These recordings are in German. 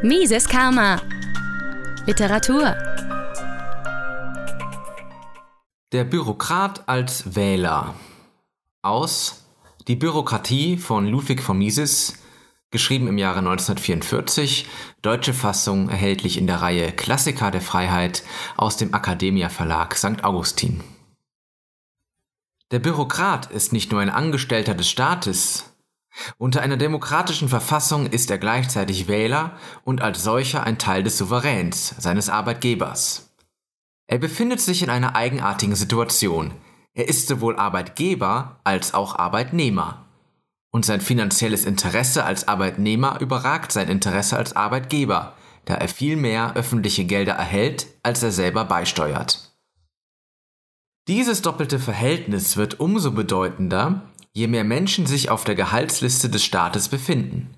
Mises Karma. Literatur. Der Bürokrat als Wähler. Aus Die Bürokratie von Ludwig von Mises, geschrieben im Jahre 1944, deutsche Fassung erhältlich in der Reihe Klassiker der Freiheit aus dem Academia Verlag St. Augustin. Der Bürokrat ist nicht nur ein Angestellter des Staates, unter einer demokratischen Verfassung ist er gleichzeitig Wähler und als solcher ein Teil des Souveräns, seines Arbeitgebers. Er befindet sich in einer eigenartigen Situation. Er ist sowohl Arbeitgeber als auch Arbeitnehmer. Und sein finanzielles Interesse als Arbeitnehmer überragt sein Interesse als Arbeitgeber, da er viel mehr öffentliche Gelder erhält, als er selber beisteuert. Dieses doppelte Verhältnis wird umso bedeutender, je mehr Menschen sich auf der Gehaltsliste des Staates befinden.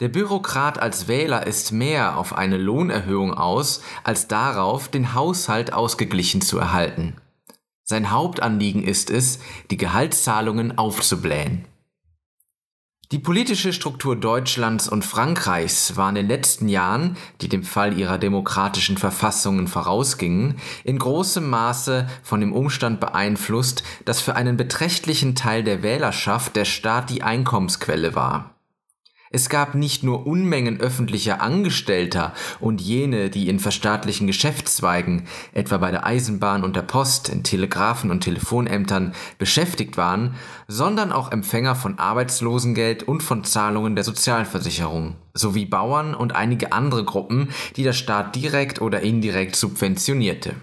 Der Bürokrat als Wähler ist mehr auf eine Lohnerhöhung aus, als darauf, den Haushalt ausgeglichen zu erhalten. Sein Hauptanliegen ist es, die Gehaltszahlungen aufzublähen. Die politische Struktur Deutschlands und Frankreichs war in den letzten Jahren, die dem Fall ihrer demokratischen Verfassungen vorausgingen, in großem Maße von dem Umstand beeinflusst, dass für einen beträchtlichen Teil der Wählerschaft der Staat die Einkommensquelle war. Es gab nicht nur Unmengen öffentlicher Angestellter und jene, die in verstaatlichen Geschäftszweigen, etwa bei der Eisenbahn und der Post, in Telegraphen und Telefonämtern beschäftigt waren, sondern auch Empfänger von Arbeitslosengeld und von Zahlungen der Sozialversicherung, sowie Bauern und einige andere Gruppen, die der Staat direkt oder indirekt subventionierte.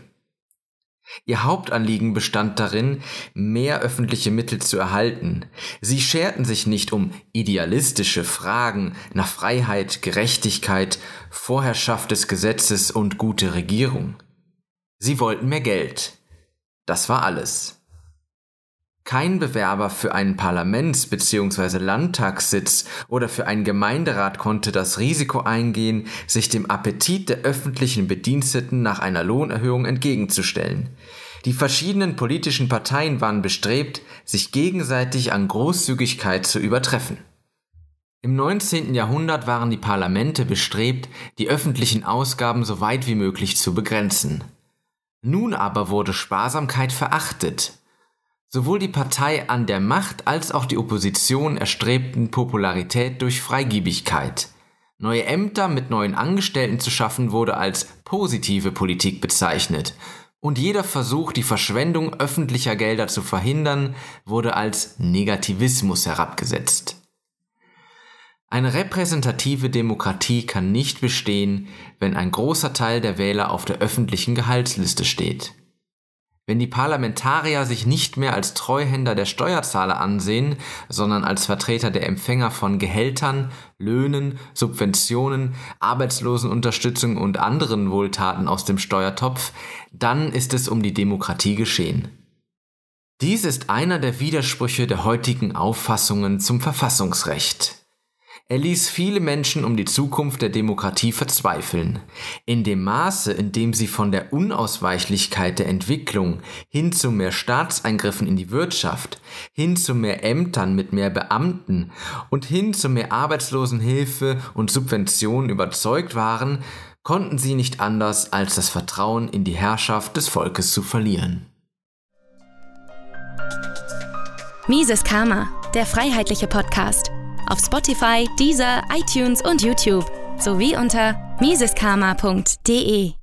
Ihr Hauptanliegen bestand darin, mehr öffentliche Mittel zu erhalten. Sie scherten sich nicht um idealistische Fragen nach Freiheit, Gerechtigkeit, Vorherrschaft des Gesetzes und gute Regierung. Sie wollten mehr Geld. Das war alles. Kein Bewerber für einen Parlaments- bzw. Landtagssitz oder für einen Gemeinderat konnte das Risiko eingehen, sich dem Appetit der öffentlichen Bediensteten nach einer Lohnerhöhung entgegenzustellen. Die verschiedenen politischen Parteien waren bestrebt, sich gegenseitig an Großzügigkeit zu übertreffen. Im 19. Jahrhundert waren die Parlamente bestrebt, die öffentlichen Ausgaben so weit wie möglich zu begrenzen. Nun aber wurde Sparsamkeit verachtet, Sowohl die Partei an der Macht als auch die Opposition erstrebten Popularität durch Freigiebigkeit. Neue Ämter mit neuen Angestellten zu schaffen wurde als positive Politik bezeichnet und jeder Versuch, die Verschwendung öffentlicher Gelder zu verhindern, wurde als Negativismus herabgesetzt. Eine repräsentative Demokratie kann nicht bestehen, wenn ein großer Teil der Wähler auf der öffentlichen Gehaltsliste steht. Wenn die Parlamentarier sich nicht mehr als Treuhänder der Steuerzahler ansehen, sondern als Vertreter der Empfänger von Gehältern, Löhnen, Subventionen, Arbeitslosenunterstützung und anderen Wohltaten aus dem Steuertopf, dann ist es um die Demokratie geschehen. Dies ist einer der Widersprüche der heutigen Auffassungen zum Verfassungsrecht. Er ließ viele Menschen um die Zukunft der Demokratie verzweifeln. In dem Maße, in dem sie von der Unausweichlichkeit der Entwicklung hin zu mehr Staatseingriffen in die Wirtschaft, hin zu mehr Ämtern mit mehr Beamten und hin zu mehr Arbeitslosenhilfe und Subventionen überzeugt waren, konnten sie nicht anders, als das Vertrauen in die Herrschaft des Volkes zu verlieren. Mises Karma, der freiheitliche Podcast auf Spotify, Deezer, iTunes und YouTube sowie unter miseskarma.de.